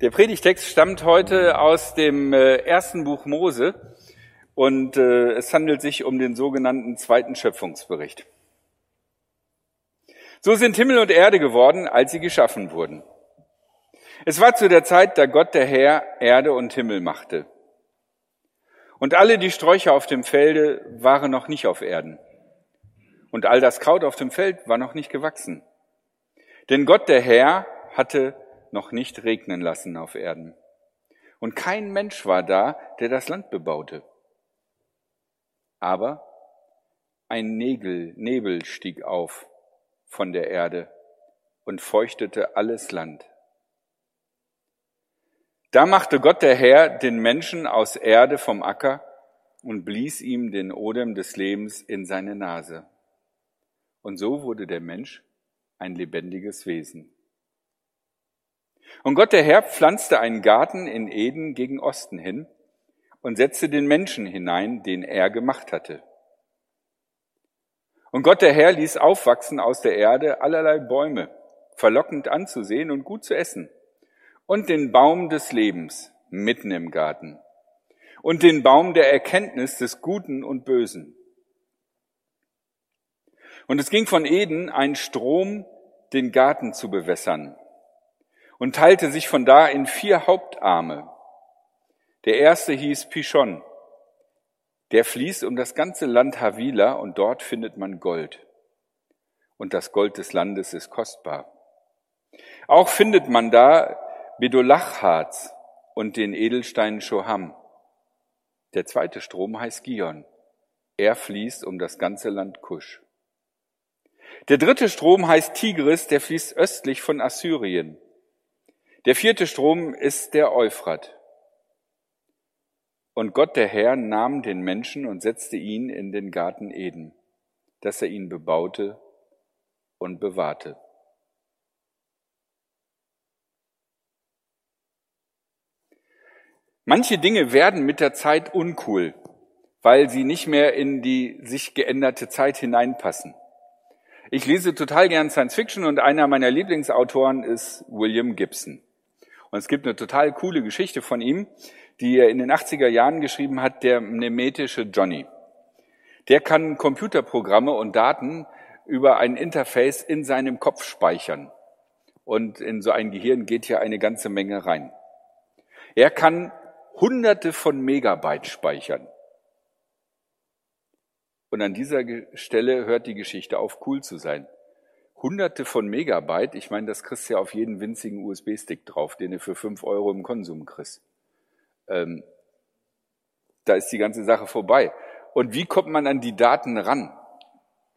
Der Predigtext stammt heute aus dem äh, ersten Buch Mose und äh, es handelt sich um den sogenannten zweiten Schöpfungsbericht. So sind Himmel und Erde geworden, als sie geschaffen wurden. Es war zu der Zeit, da Gott der Herr Erde und Himmel machte. Und alle die Sträucher auf dem Felde waren noch nicht auf Erden. Und all das Kraut auf dem Feld war noch nicht gewachsen. Denn Gott der Herr hatte noch nicht regnen lassen auf Erden. Und kein Mensch war da, der das Land bebaute. Aber ein Nebel, Nebel stieg auf von der Erde und feuchtete alles Land. Da machte Gott der Herr den Menschen aus Erde vom Acker und blies ihm den Odem des Lebens in seine Nase. Und so wurde der Mensch ein lebendiges Wesen. Und Gott der Herr pflanzte einen Garten in Eden gegen Osten hin und setzte den Menschen hinein, den er gemacht hatte. Und Gott der Herr ließ aufwachsen aus der Erde allerlei Bäume, verlockend anzusehen und gut zu essen, und den Baum des Lebens mitten im Garten, und den Baum der Erkenntnis des Guten und Bösen. Und es ging von Eden ein Strom, den Garten zu bewässern, und teilte sich von da in vier Hauptarme. Der erste hieß Pishon. Der fließt um das ganze Land Havila und dort findet man Gold. Und das Gold des Landes ist kostbar. Auch findet man da Bedolachharz und den Edelstein Shoham. Der zweite Strom heißt Gion. Er fließt um das ganze Land Kusch. Der dritte Strom heißt Tigris, der fließt östlich von Assyrien. Der vierte Strom ist der Euphrat. Und Gott der Herr nahm den Menschen und setzte ihn in den Garten Eden, dass er ihn bebaute und bewahrte. Manche Dinge werden mit der Zeit uncool, weil sie nicht mehr in die sich geänderte Zeit hineinpassen. Ich lese total gern Science Fiction und einer meiner Lieblingsautoren ist William Gibson. Und es gibt eine total coole Geschichte von ihm, die er in den 80er Jahren geschrieben hat, der nemetische Johnny. Der kann Computerprogramme und Daten über ein Interface in seinem Kopf speichern. Und in so ein Gehirn geht ja eine ganze Menge rein. Er kann hunderte von Megabyte speichern. Und an dieser Stelle hört die Geschichte auf, cool zu sein hunderte von Megabyte. Ich meine, das kriegst du ja auf jeden winzigen USB-Stick drauf, den du für fünf Euro im Konsum kriegst. Ähm, da ist die ganze Sache vorbei. Und wie kommt man an die Daten ran?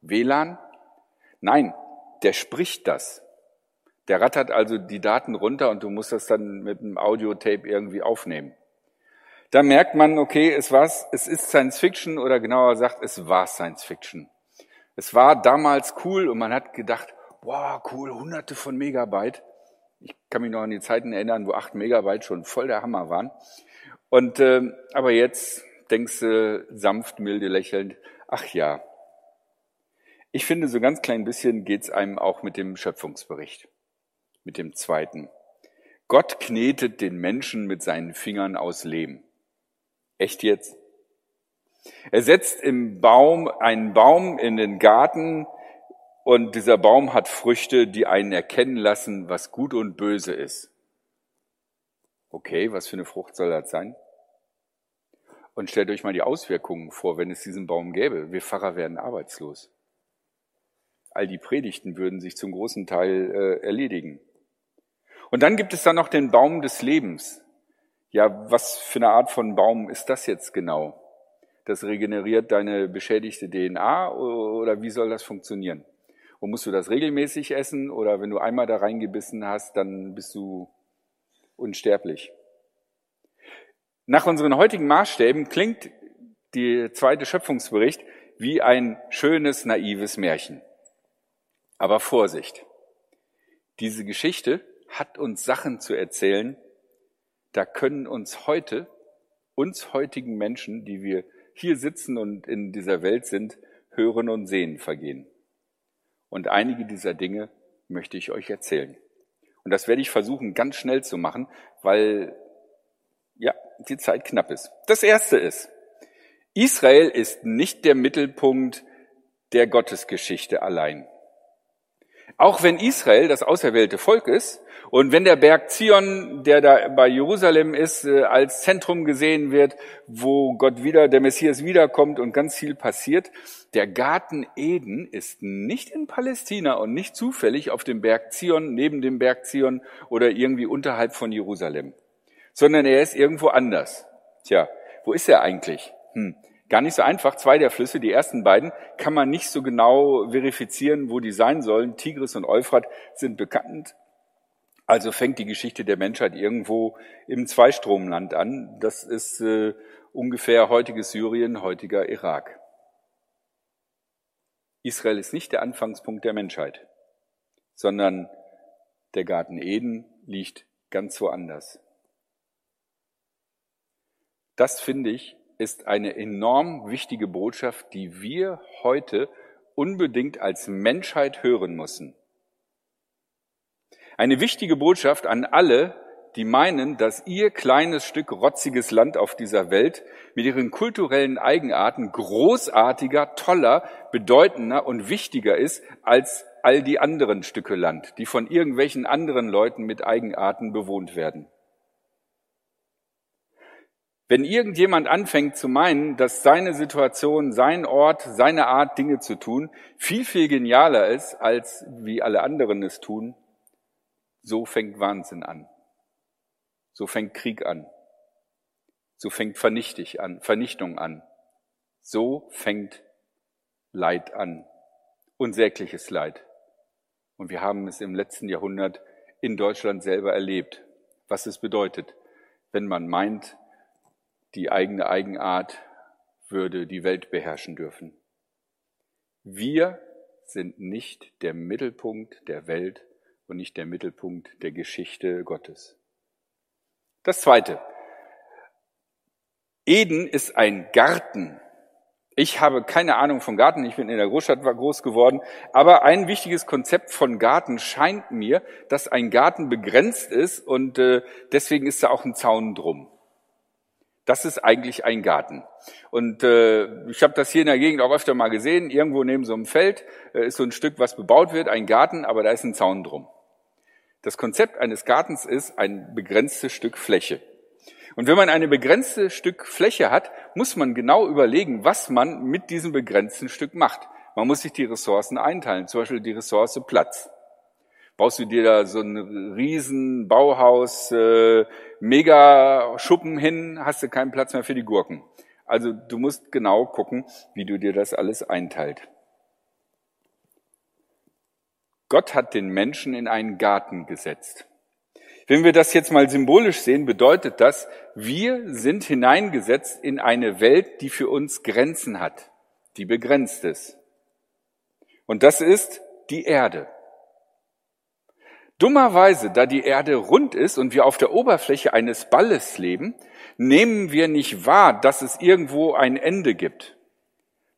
WLAN? Nein, der spricht das. Der rattert also die Daten runter und du musst das dann mit einem Audiotape irgendwie aufnehmen. Da merkt man, okay, es war's, es ist Science Fiction oder genauer gesagt, es war Science Fiction. Es war damals cool und man hat gedacht, wow, cool, hunderte von Megabyte. Ich kann mich noch an die Zeiten erinnern, wo acht Megabyte schon voll der Hammer waren. Und äh, aber jetzt denkst du sanft, milde, lächelnd, ach ja. Ich finde, so ganz klein bisschen geht's einem auch mit dem Schöpfungsbericht, mit dem zweiten. Gott knetet den Menschen mit seinen Fingern aus Lehm. Echt jetzt? Er setzt im Baum einen Baum in den Garten und dieser Baum hat Früchte, die einen erkennen lassen, was gut und böse ist. Okay, was für eine Frucht soll das sein? Und stellt euch mal die Auswirkungen vor, wenn es diesen Baum gäbe. Wir Pfarrer werden arbeitslos. All die Predigten würden sich zum großen Teil äh, erledigen. Und dann gibt es dann noch den Baum des Lebens. Ja, was für eine Art von Baum ist das jetzt genau? Das regeneriert deine beschädigte DNA oder wie soll das funktionieren? Und musst du das regelmäßig essen oder wenn du einmal da reingebissen hast, dann bist du unsterblich? Nach unseren heutigen Maßstäben klingt die zweite Schöpfungsbericht wie ein schönes, naives Märchen. Aber Vorsicht! Diese Geschichte hat uns Sachen zu erzählen, da können uns heute, uns heutigen Menschen, die wir hier sitzen und in dieser Welt sind, hören und sehen vergehen. Und einige dieser Dinge möchte ich euch erzählen. Und das werde ich versuchen, ganz schnell zu machen, weil ja, die Zeit knapp ist. Das erste ist, Israel ist nicht der Mittelpunkt der Gottesgeschichte allein. Auch wenn Israel das auserwählte Volk ist und wenn der Berg Zion, der da bei Jerusalem ist, äh, als Zentrum gesehen wird, wo Gott wieder, der Messias wiederkommt und ganz viel passiert, der Garten Eden ist nicht in Palästina und nicht zufällig auf dem Berg Zion, neben dem Berg Zion oder irgendwie unterhalb von Jerusalem, sondern er ist irgendwo anders. Tja, wo ist er eigentlich? Hm. Gar nicht so einfach. Zwei der Flüsse, die ersten beiden, kann man nicht so genau verifizieren, wo die sein sollen. Tigris und Euphrat sind bekannt. Also fängt die Geschichte der Menschheit irgendwo im Zweistromland an. Das ist äh, ungefähr heutiges Syrien, heutiger Irak. Israel ist nicht der Anfangspunkt der Menschheit, sondern der Garten Eden liegt ganz woanders. Das finde ich ist eine enorm wichtige Botschaft, die wir heute unbedingt als Menschheit hören müssen. Eine wichtige Botschaft an alle, die meinen, dass ihr kleines Stück rotziges Land auf dieser Welt mit ihren kulturellen Eigenarten großartiger, toller, bedeutender und wichtiger ist als all die anderen Stücke Land, die von irgendwelchen anderen Leuten mit Eigenarten bewohnt werden. Wenn irgendjemand anfängt zu meinen, dass seine Situation, sein Ort, seine Art, Dinge zu tun, viel, viel genialer ist, als wie alle anderen es tun, so fängt Wahnsinn an. So fängt Krieg an. So fängt Vernichtung an. So fängt Leid an. Unsägliches Leid. Und wir haben es im letzten Jahrhundert in Deutschland selber erlebt, was es bedeutet, wenn man meint, die eigene Eigenart würde die Welt beherrschen dürfen. Wir sind nicht der Mittelpunkt der Welt und nicht der Mittelpunkt der Geschichte Gottes. Das Zweite. Eden ist ein Garten. Ich habe keine Ahnung vom Garten, ich bin in der Großstadt groß geworden, aber ein wichtiges Konzept von Garten scheint mir, dass ein Garten begrenzt ist und äh, deswegen ist da auch ein Zaun drum. Das ist eigentlich ein Garten. Und äh, ich habe das hier in der Gegend auch öfter mal gesehen. Irgendwo neben so einem Feld äh, ist so ein Stück, was bebaut wird, ein Garten, aber da ist ein Zaun drum. Das Konzept eines Gartens ist ein begrenztes Stück Fläche. Und wenn man eine begrenzte Stück Fläche hat, muss man genau überlegen, was man mit diesem begrenzten Stück macht. Man muss sich die Ressourcen einteilen, zum Beispiel die Ressource Platz. Baust du dir da so ein riesen Bauhaus, äh, mega Schuppen hin, hast du keinen Platz mehr für die Gurken. Also du musst genau gucken, wie du dir das alles einteilt. Gott hat den Menschen in einen Garten gesetzt. Wenn wir das jetzt mal symbolisch sehen, bedeutet das, wir sind hineingesetzt in eine Welt, die für uns Grenzen hat, die begrenzt ist. Und das ist die Erde. Dummerweise, da die Erde rund ist und wir auf der Oberfläche eines Balles leben, nehmen wir nicht wahr, dass es irgendwo ein Ende gibt,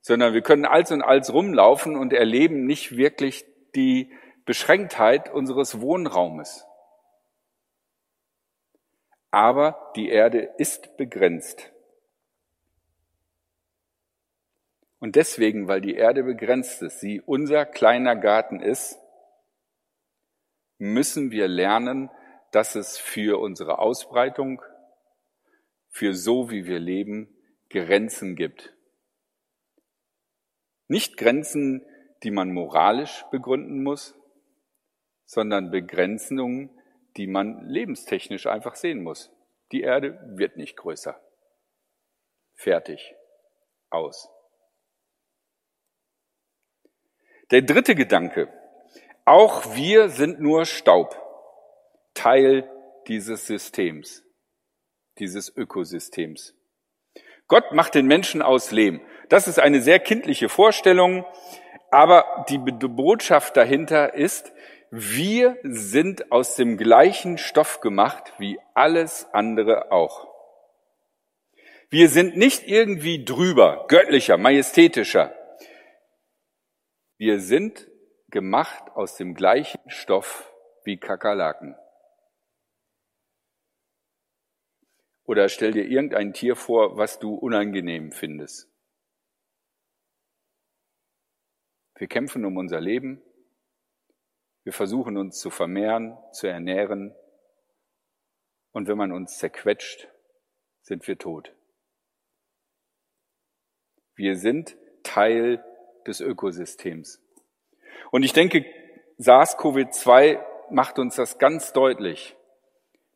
sondern wir können als und als rumlaufen und erleben nicht wirklich die Beschränktheit unseres Wohnraumes. Aber die Erde ist begrenzt. Und deswegen, weil die Erde begrenzt ist, sie unser kleiner Garten ist, müssen wir lernen, dass es für unsere Ausbreitung, für so wie wir leben, Grenzen gibt. Nicht Grenzen, die man moralisch begründen muss, sondern Begrenzungen, die man lebenstechnisch einfach sehen muss. Die Erde wird nicht größer. Fertig. Aus. Der dritte Gedanke, auch wir sind nur Staub, Teil dieses Systems, dieses Ökosystems. Gott macht den Menschen aus Lehm. Das ist eine sehr kindliche Vorstellung, aber die Botschaft dahinter ist, wir sind aus dem gleichen Stoff gemacht wie alles andere auch. Wir sind nicht irgendwie drüber, göttlicher, majestätischer. Wir sind gemacht aus dem gleichen Stoff wie Kakerlaken. Oder stell dir irgendein Tier vor, was du unangenehm findest. Wir kämpfen um unser Leben. Wir versuchen uns zu vermehren, zu ernähren. Und wenn man uns zerquetscht, sind wir tot. Wir sind Teil des Ökosystems. Und ich denke, SARS-CoV-2 macht uns das ganz deutlich,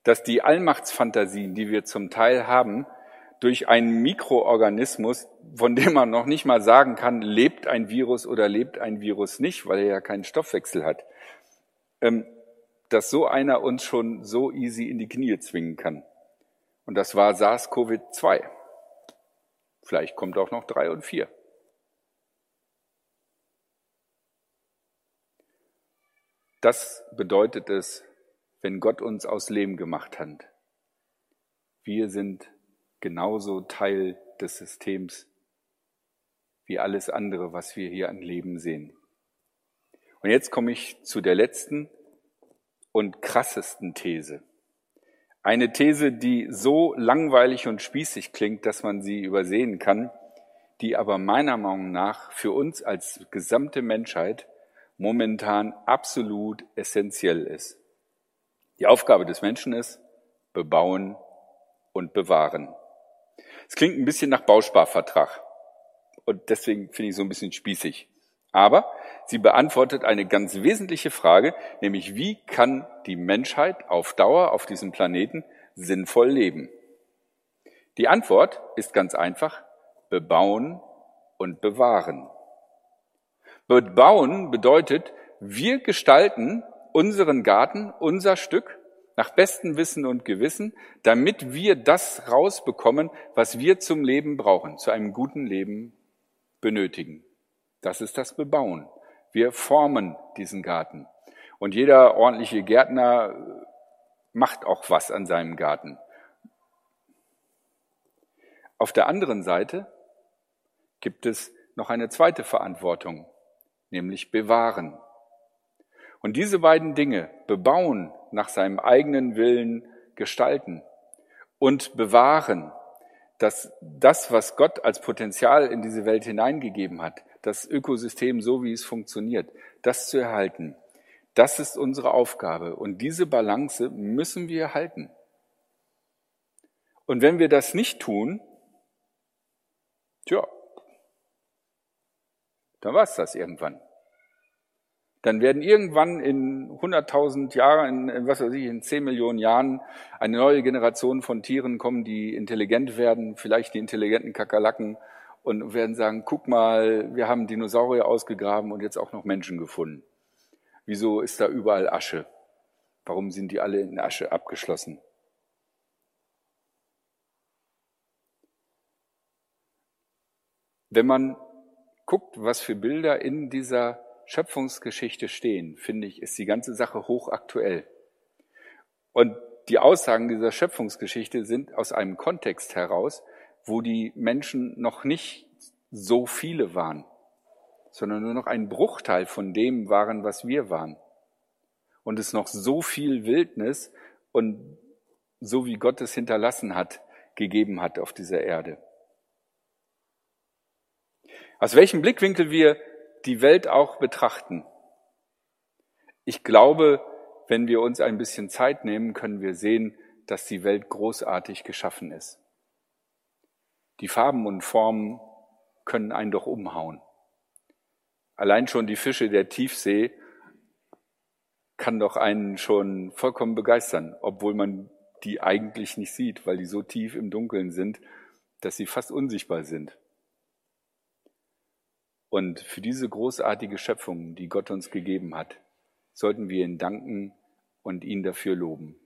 dass die Allmachtsfantasien, die wir zum Teil haben, durch einen Mikroorganismus, von dem man noch nicht mal sagen kann, lebt ein Virus oder lebt ein Virus nicht, weil er ja keinen Stoffwechsel hat, ähm, dass so einer uns schon so easy in die Knie zwingen kann. Und das war SARS-CoV-2. Vielleicht kommt auch noch drei und vier. Das bedeutet es, wenn Gott uns aus Lehm gemacht hat. Wir sind genauso Teil des Systems wie alles andere, was wir hier an Leben sehen. Und jetzt komme ich zu der letzten und krassesten These. Eine These, die so langweilig und spießig klingt, dass man sie übersehen kann, die aber meiner Meinung nach für uns als gesamte Menschheit momentan absolut essentiell ist. Die Aufgabe des Menschen ist, bebauen und bewahren. Es klingt ein bisschen nach Bausparvertrag und deswegen finde ich so ein bisschen spießig. Aber sie beantwortet eine ganz wesentliche Frage, nämlich wie kann die Menschheit auf Dauer auf diesem Planeten sinnvoll leben? Die Antwort ist ganz einfach, bebauen und bewahren. Bebauen bedeutet, wir gestalten unseren Garten, unser Stück nach bestem Wissen und Gewissen, damit wir das rausbekommen, was wir zum Leben brauchen, zu einem guten Leben benötigen. Das ist das Bebauen. Wir formen diesen Garten. Und jeder ordentliche Gärtner macht auch was an seinem Garten. Auf der anderen Seite gibt es noch eine zweite Verantwortung, nämlich bewahren. Und diese beiden Dinge, bebauen, nach seinem eigenen Willen gestalten und bewahren, dass das, was Gott als Potenzial in diese Welt hineingegeben hat, das Ökosystem so, wie es funktioniert, das zu erhalten, das ist unsere Aufgabe. Und diese Balance müssen wir halten. Und wenn wir das nicht tun, tja, dann war es das irgendwann. Dann werden irgendwann in 100.000 Jahren, in, was weiß ich, in 10 Millionen Jahren eine neue Generation von Tieren kommen, die intelligent werden, vielleicht die intelligenten Kakerlaken und werden sagen, guck mal, wir haben Dinosaurier ausgegraben und jetzt auch noch Menschen gefunden. Wieso ist da überall Asche? Warum sind die alle in Asche abgeschlossen? Wenn man guckt, was für Bilder in dieser Schöpfungsgeschichte stehen, finde ich, ist die ganze Sache hochaktuell. Und die Aussagen dieser Schöpfungsgeschichte sind aus einem Kontext heraus, wo die Menschen noch nicht so viele waren, sondern nur noch ein Bruchteil von dem waren, was wir waren. Und es noch so viel Wildnis und so wie Gott es hinterlassen hat, gegeben hat auf dieser Erde. Aus welchem Blickwinkel wir die Welt auch betrachten. Ich glaube, wenn wir uns ein bisschen Zeit nehmen, können wir sehen, dass die Welt großartig geschaffen ist. Die Farben und Formen können einen doch umhauen. Allein schon die Fische der Tiefsee kann doch einen schon vollkommen begeistern, obwohl man die eigentlich nicht sieht, weil die so tief im Dunkeln sind, dass sie fast unsichtbar sind. Und für diese großartige Schöpfung, die Gott uns gegeben hat, sollten wir ihn danken und ihn dafür loben.